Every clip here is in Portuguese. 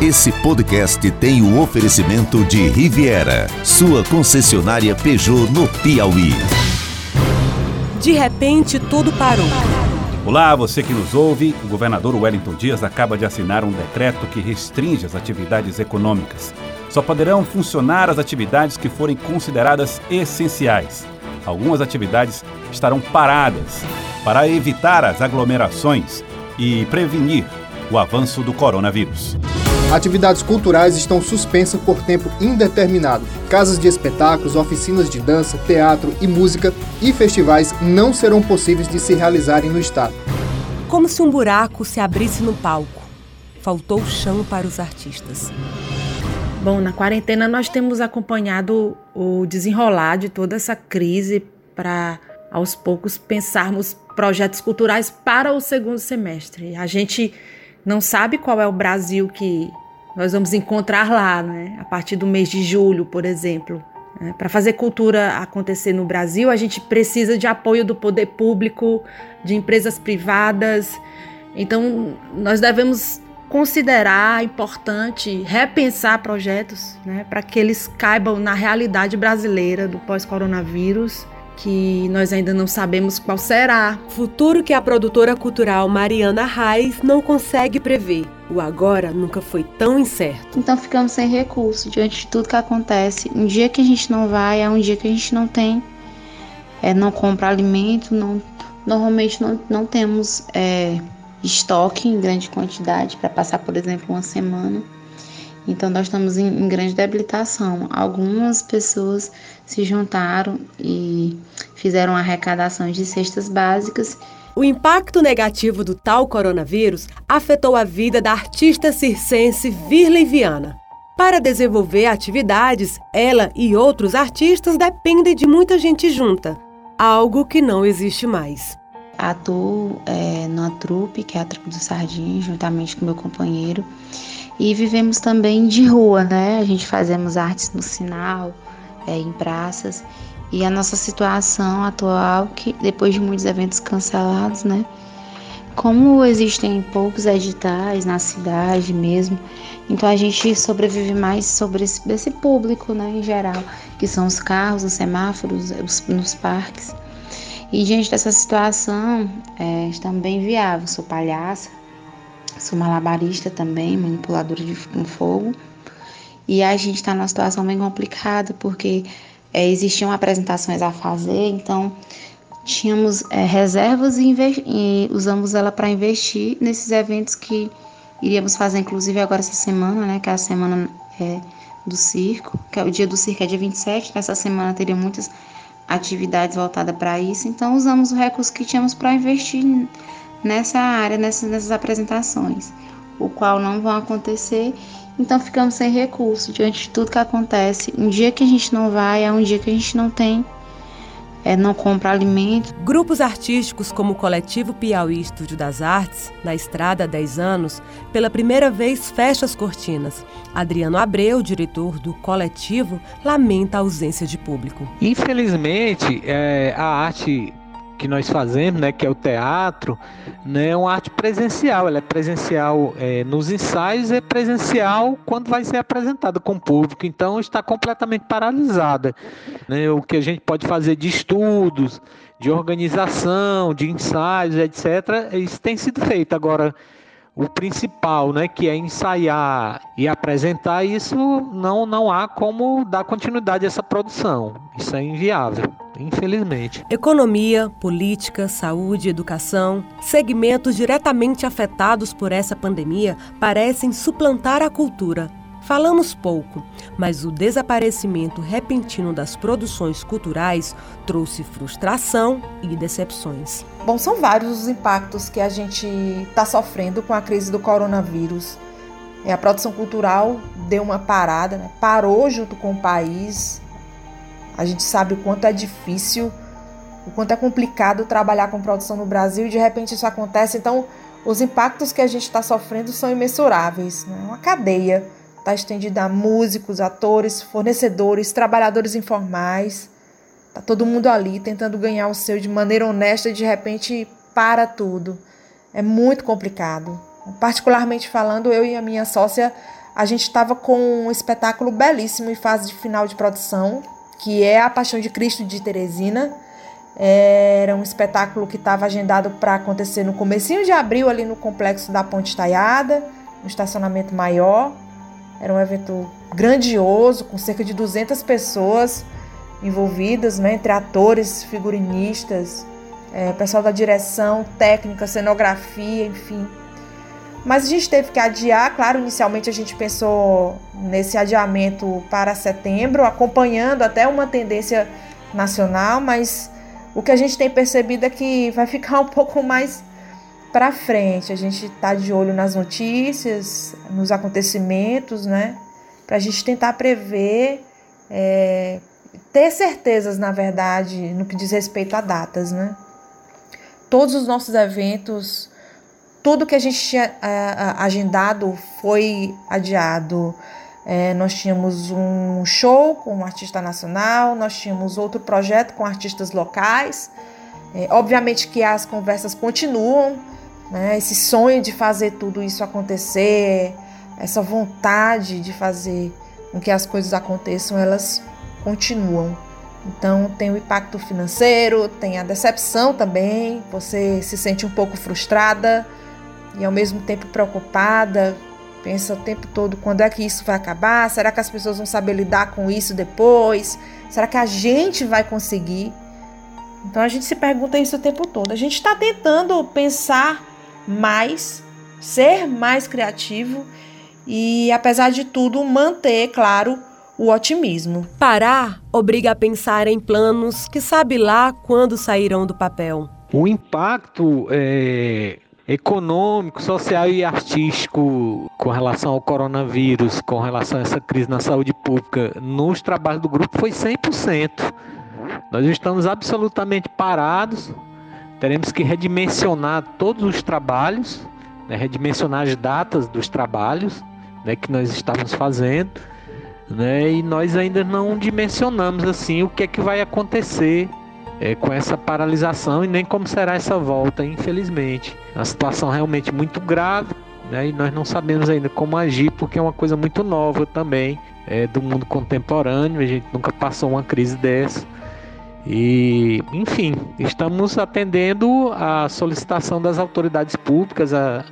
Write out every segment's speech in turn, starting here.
Esse podcast tem o oferecimento de Riviera, sua concessionária Peugeot no Piauí. De repente, tudo parou. Olá, você que nos ouve. O governador Wellington Dias acaba de assinar um decreto que restringe as atividades econômicas. Só poderão funcionar as atividades que forem consideradas essenciais. Algumas atividades estarão paradas para evitar as aglomerações e prevenir o avanço do coronavírus. Atividades culturais estão suspensas por tempo indeterminado. Casas de espetáculos, oficinas de dança, teatro e música e festivais não serão possíveis de se realizarem no estado. Como se um buraco se abrisse no palco. Faltou chão para os artistas. Bom, na quarentena nós temos acompanhado o desenrolar de toda essa crise para aos poucos pensarmos projetos culturais para o segundo semestre. A gente não sabe qual é o Brasil que nós vamos encontrar lá, né? A partir do mês de julho, por exemplo. Né? Para fazer cultura acontecer no Brasil, a gente precisa de apoio do poder público, de empresas privadas. Então, nós devemos considerar importante repensar projetos né, para que eles caibam na realidade brasileira do pós-coronavírus que nós ainda não sabemos qual será. Futuro que a produtora cultural Mariana Reis não consegue prever. O agora nunca foi tão incerto. Então ficamos sem recurso diante de tudo que acontece. Um dia que a gente não vai, é um dia que a gente não tem, é, não compra alimento, não, normalmente não, não temos é, estoque em grande quantidade para passar, por exemplo, uma semana. Então, nós estamos em, em, grande debilitação. Algumas pessoas se juntaram e fizeram arrecadações de cestas básicas. O impacto negativo do tal coronavírus afetou a vida da artista circense Virley Viana. Para desenvolver atividades, ela e outros artistas dependem de muita gente junta, algo que não existe mais. Atuo é, numa trupe, que é a trupe do Sardinha, juntamente com meu companheiro. E vivemos também de rua, né? A gente fazemos artes no sinal, é, em praças. E a nossa situação atual, que depois de muitos eventos cancelados, né? Como existem poucos editais na cidade mesmo, então a gente sobrevive mais sobre esse, esse público, né, em geral, que são os carros, os semáforos, os, nos parques. E diante dessa situação, é, estamos bem viável. Sou palhaça, Sou malabarista também, manipuladora de com fogo. E a gente está numa situação bem complicada, porque é, existiam apresentações a fazer, então tínhamos é, reservas e, e, usamos ela para investir nesses eventos que iríamos fazer, inclusive agora essa semana, né, que é a semana é, do circo, que é o dia do circo é dia 27, nessa semana teria muitas atividades voltadas para isso, então usamos o recurso que tínhamos para investir nessa área, nessas, nessas apresentações, o qual não vão acontecer. Então ficamos sem recurso diante de tudo que acontece. Um dia que a gente não vai, é um dia que a gente não tem, é, não compra alimento. Grupos artísticos como o Coletivo Piauí Estúdio das Artes, na estrada há 10 anos, pela primeira vez fecha as cortinas. Adriano Abreu, diretor do coletivo, lamenta a ausência de público. Infelizmente, é, a arte que nós fazemos, né, que é o teatro, né, é uma arte presencial. Ela é presencial é, nos ensaios, é presencial quando vai ser apresentada com o público. Então está completamente paralisada. Né? O que a gente pode fazer de estudos, de organização, de ensaios, etc. Isso tem sido feito agora o principal, né, que é ensaiar e apresentar isso, não não há como dar continuidade a essa produção. Isso é inviável, infelizmente. Economia, política, saúde, educação, segmentos diretamente afetados por essa pandemia parecem suplantar a cultura Falamos pouco, mas o desaparecimento repentino das produções culturais trouxe frustração e decepções. Bom, são vários os impactos que a gente está sofrendo com a crise do coronavírus. É, a produção cultural deu uma parada, né? parou junto com o país. A gente sabe o quanto é difícil, o quanto é complicado trabalhar com produção no Brasil e de repente isso acontece. Então, os impactos que a gente está sofrendo são imensuráveis. Né? Uma cadeia está estendida a músicos, atores, fornecedores, trabalhadores informais. Tá todo mundo ali tentando ganhar o seu de maneira honesta e de repente para tudo. É muito complicado. Particularmente falando, eu e a minha sócia, a gente estava com um espetáculo belíssimo em fase de final de produção, que é A Paixão de Cristo de Teresina. Era um espetáculo que estava agendado para acontecer no comecinho de abril ali no complexo da Ponte Taiada, no estacionamento maior. Era um evento grandioso, com cerca de 200 pessoas envolvidas, né, entre atores, figurinistas, é, pessoal da direção, técnica, cenografia, enfim. Mas a gente teve que adiar, claro, inicialmente a gente pensou nesse adiamento para setembro, acompanhando até uma tendência nacional, mas o que a gente tem percebido é que vai ficar um pouco mais para frente. A gente está de olho nas notícias, nos acontecimentos, né? Para a gente tentar prever, é, ter certezas, na verdade, no que diz respeito a datas, né? todos os nossos eventos, tudo que a gente tinha uh, agendado foi adiado. É, nós tínhamos um show com um artista nacional, nós tínhamos outro projeto com artistas locais. É, obviamente que as conversas continuam, né? esse sonho de fazer tudo isso acontecer, essa vontade de fazer com que as coisas aconteçam, elas continuam. Então tem o impacto financeiro, tem a decepção também, você se sente um pouco frustrada e ao mesmo tempo preocupada, pensa o tempo todo quando é que isso vai acabar, será que as pessoas vão saber lidar com isso depois? Será que a gente vai conseguir? Então a gente se pergunta isso o tempo todo. A gente está tentando pensar mais, ser mais criativo e, apesar de tudo, manter, claro, o otimismo. Parar obriga a pensar em planos que sabe lá quando sairão do papel. O impacto é, econômico, social e artístico com relação ao coronavírus, com relação a essa crise na saúde pública, nos trabalhos do grupo foi 100%. Nós estamos absolutamente parados, teremos que redimensionar todos os trabalhos, né, redimensionar as datas dos trabalhos né, que nós estávamos fazendo né? E nós ainda não dimensionamos assim o que é que vai acontecer é, com essa paralisação e nem como será essa volta, infelizmente. A situação realmente muito grave, né? E nós não sabemos ainda como agir porque é uma coisa muito nova também é, do mundo contemporâneo. A gente nunca passou uma crise dessa. E, enfim, estamos atendendo a solicitação das autoridades públicas, a,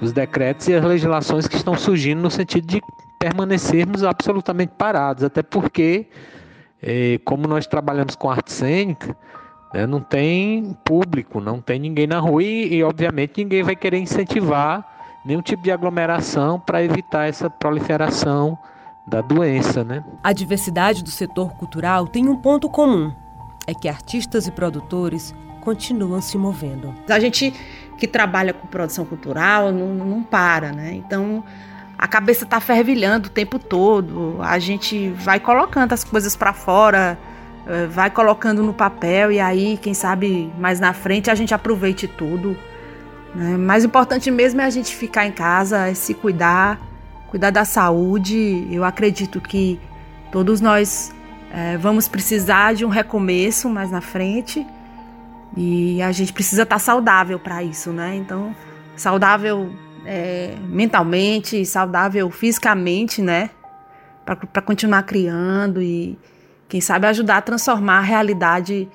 os decretos e as legislações que estão surgindo no sentido de permanecermos absolutamente parados, até porque, é, como nós trabalhamos com arte cênica, né, não tem público, não tem ninguém na rua e, e, obviamente, ninguém vai querer incentivar nenhum tipo de aglomeração para evitar essa proliferação da doença. Né? A diversidade do setor cultural tem um ponto comum: é que artistas e produtores continuam se movendo. A gente que trabalha com produção cultural não, não para, né? Então a cabeça tá fervilhando o tempo todo. A gente vai colocando as coisas para fora, eh, vai colocando no papel e aí, quem sabe, mais na frente a gente aproveite tudo. Né? Mais importante mesmo é a gente ficar em casa, é se cuidar, cuidar da saúde. Eu acredito que todos nós é, vamos precisar de um recomeço mais na frente e a gente precisa estar tá saudável para isso, né? Então, saudável é, mentalmente, saudável fisicamente, né? Para continuar criando e, quem sabe, ajudar a transformar a realidade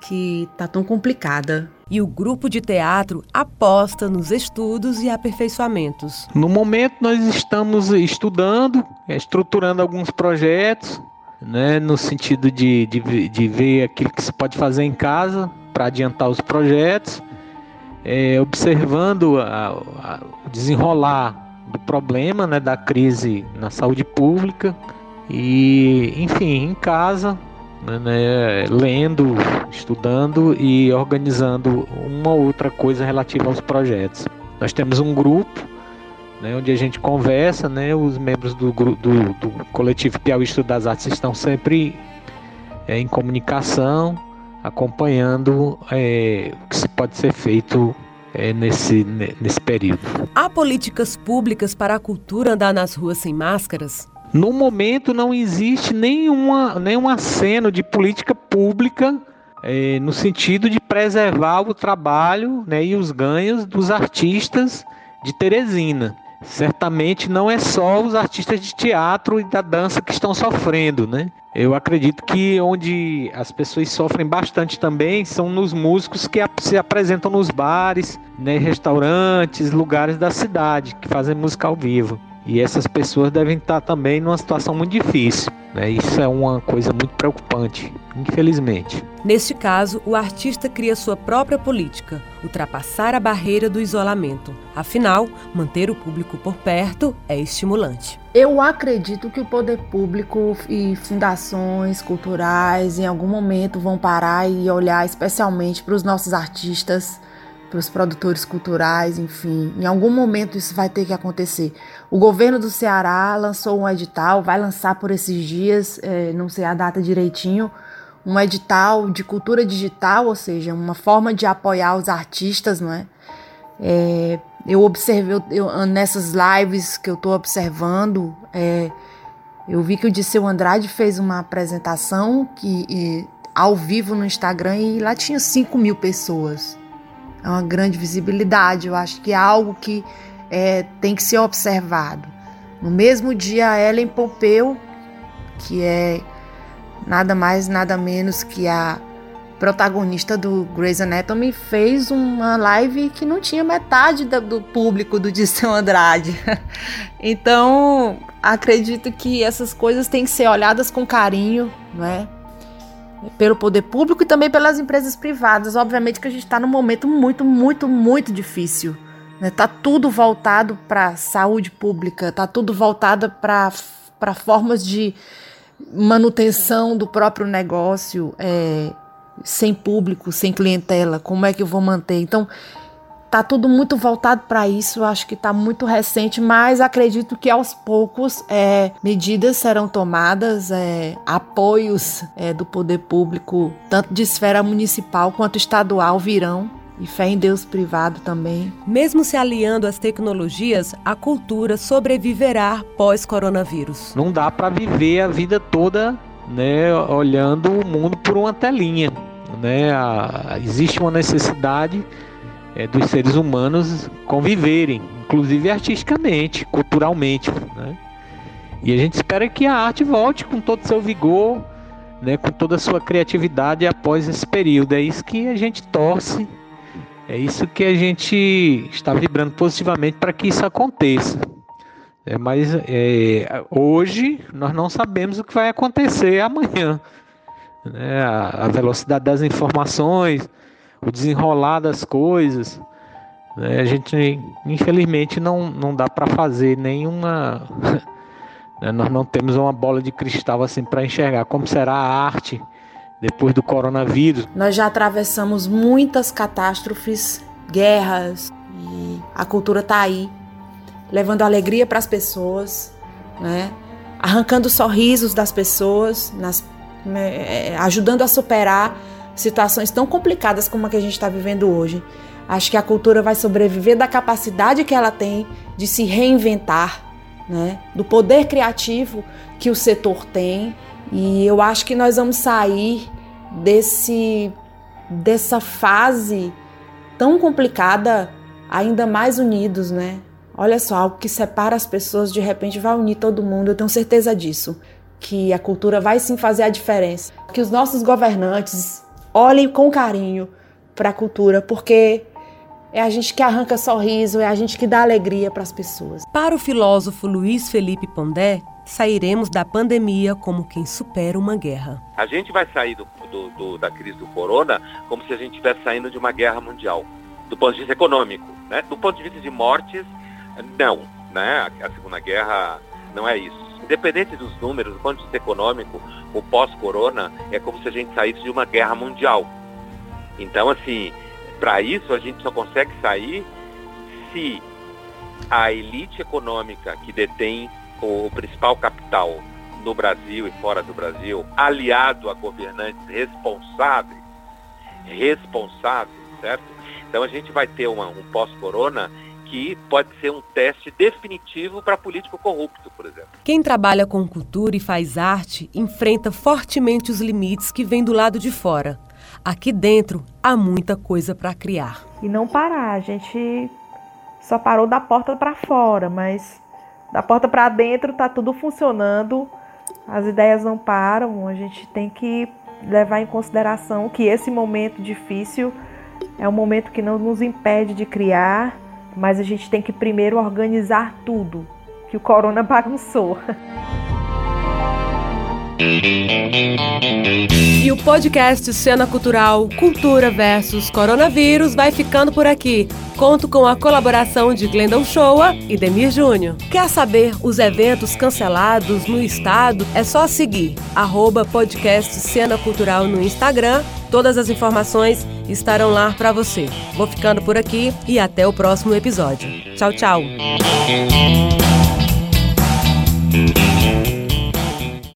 que está tão complicada. E o grupo de teatro aposta nos estudos e aperfeiçoamentos. No momento, nós estamos estudando, estruturando alguns projetos, né, no sentido de, de, de ver aquilo que se pode fazer em casa para adiantar os projetos é, observando o desenrolar do problema, né, da crise na saúde pública e, enfim, em casa, né, né, lendo, estudando e organizando uma ou outra coisa relativa aos projetos. Nós temos um grupo né, onde a gente conversa, né, os membros do, do, do coletivo Piauí Estudo das Artes estão sempre é, em comunicação acompanhando é, o que se pode ser feito é, nesse, nesse período. Há políticas públicas para a cultura andar nas ruas sem máscaras? No momento não existe nenhuma, nenhum aceno de política pública é, no sentido de preservar o trabalho né, e os ganhos dos artistas de Teresina. Certamente não é só os artistas de teatro e da dança que estão sofrendo, né? Eu acredito que onde as pessoas sofrem bastante também são nos músicos que se apresentam nos bares, né, restaurantes, lugares da cidade que fazem música ao vivo. E essas pessoas devem estar também numa situação muito difícil. Né? Isso é uma coisa muito preocupante, infelizmente. Neste caso, o artista cria sua própria política, ultrapassar a barreira do isolamento. Afinal, manter o público por perto é estimulante. Eu acredito que o poder público e fundações culturais em algum momento vão parar e olhar especialmente para os nossos artistas para os produtores culturais, enfim. Em algum momento isso vai ter que acontecer. O governo do Ceará lançou um edital, vai lançar por esses dias, é, não sei a data direitinho, um edital de cultura digital, ou seja, uma forma de apoiar os artistas, não é? é eu observei eu, nessas lives que eu estou observando, é, eu vi que o Disseu Andrade fez uma apresentação que, e, ao vivo no Instagram e lá tinha 5 mil pessoas é uma grande visibilidade. Eu acho que é algo que é, tem que ser observado. No mesmo dia, a Ellen Pompeu, que é nada mais, nada menos que a protagonista do Grey's Anatomy, fez uma live que não tinha metade do público do Disseu Andrade. então, acredito que essas coisas têm que ser olhadas com carinho, não é? Pelo poder público e também pelas empresas privadas. Obviamente que a gente está num momento muito, muito, muito difícil. Né? Tá tudo voltado para saúde pública, tá tudo voltado para formas de manutenção do próprio negócio, é, sem público, sem clientela. Como é que eu vou manter? Então Tá tudo muito voltado para isso, acho que está muito recente, mas acredito que aos poucos é, medidas serão tomadas, é, apoios é, do poder público, tanto de esfera municipal quanto estadual, virão e fé em Deus privado também. Mesmo se aliando às tecnologias, a cultura sobreviverá pós-coronavírus. Não dá para viver a vida toda né, olhando o mundo por uma telinha. Né? A, existe uma necessidade é, dos seres humanos conviverem, inclusive artisticamente, culturalmente. Né? E a gente espera que a arte volte com todo o seu vigor, né, com toda a sua criatividade após esse período. É isso que a gente torce, é isso que a gente está vibrando positivamente para que isso aconteça. É, mas é, hoje nós não sabemos o que vai acontecer amanhã. Né? A, a velocidade das informações, o desenrolar das coisas. Né? A gente, infelizmente, não, não dá para fazer nenhuma. né? Nós não temos uma bola de cristal assim para enxergar como será a arte depois do coronavírus. Nós já atravessamos muitas catástrofes, guerras, e a cultura está aí, levando alegria para as pessoas, né? arrancando sorrisos das pessoas, nas, né? ajudando a superar situações tão complicadas como a que a gente está vivendo hoje. Acho que a cultura vai sobreviver da capacidade que ela tem de se reinventar, né? do poder criativo que o setor tem. E eu acho que nós vamos sair desse dessa fase tão complicada ainda mais unidos, né? Olha só, algo que separa as pessoas de repente vai unir todo mundo, eu tenho certeza disso. Que a cultura vai sim fazer a diferença. Que os nossos governantes olhem com carinho para a cultura, porque é a gente que arranca sorriso, é a gente que dá alegria para as pessoas. Para o filósofo Luiz Felipe Pondé, sairemos da pandemia como quem supera uma guerra. A gente vai sair do, do, do, da crise do corona como se a gente estivesse saindo de uma guerra mundial, do ponto de vista econômico. Né? Do ponto de vista de mortes, não. Né? A Segunda Guerra não é isso. Independente dos números, do ponto de vista econômico, o pós-corona é como se a gente saísse de uma guerra mundial. Então, assim, para isso a gente só consegue sair se a elite econômica que detém o principal capital no Brasil e fora do Brasil, aliado a governantes responsáveis, responsáveis, certo? Então a gente vai ter uma, um pós-corona que pode ser um teste definitivo para político corrupto, por exemplo. Quem trabalha com cultura e faz arte enfrenta fortemente os limites que vêm do lado de fora. Aqui dentro há muita coisa para criar. E não parar, a gente só parou da porta para fora, mas da porta para dentro está tudo funcionando. As ideias não param. A gente tem que levar em consideração que esse momento difícil é um momento que não nos impede de criar, mas a gente tem que primeiro organizar tudo que o corona bagunçou. E o podcast Cena Cultural Cultura versus Coronavírus vai ficando por aqui. Conto com a colaboração de Glendon Shoa e Demir Júnior. Quer saber os eventos cancelados no estado? É só seguir arroba podcast Cena Cultural no Instagram. Todas as informações estarão lá para você. Vou ficando por aqui e até o próximo episódio. Tchau, tchau.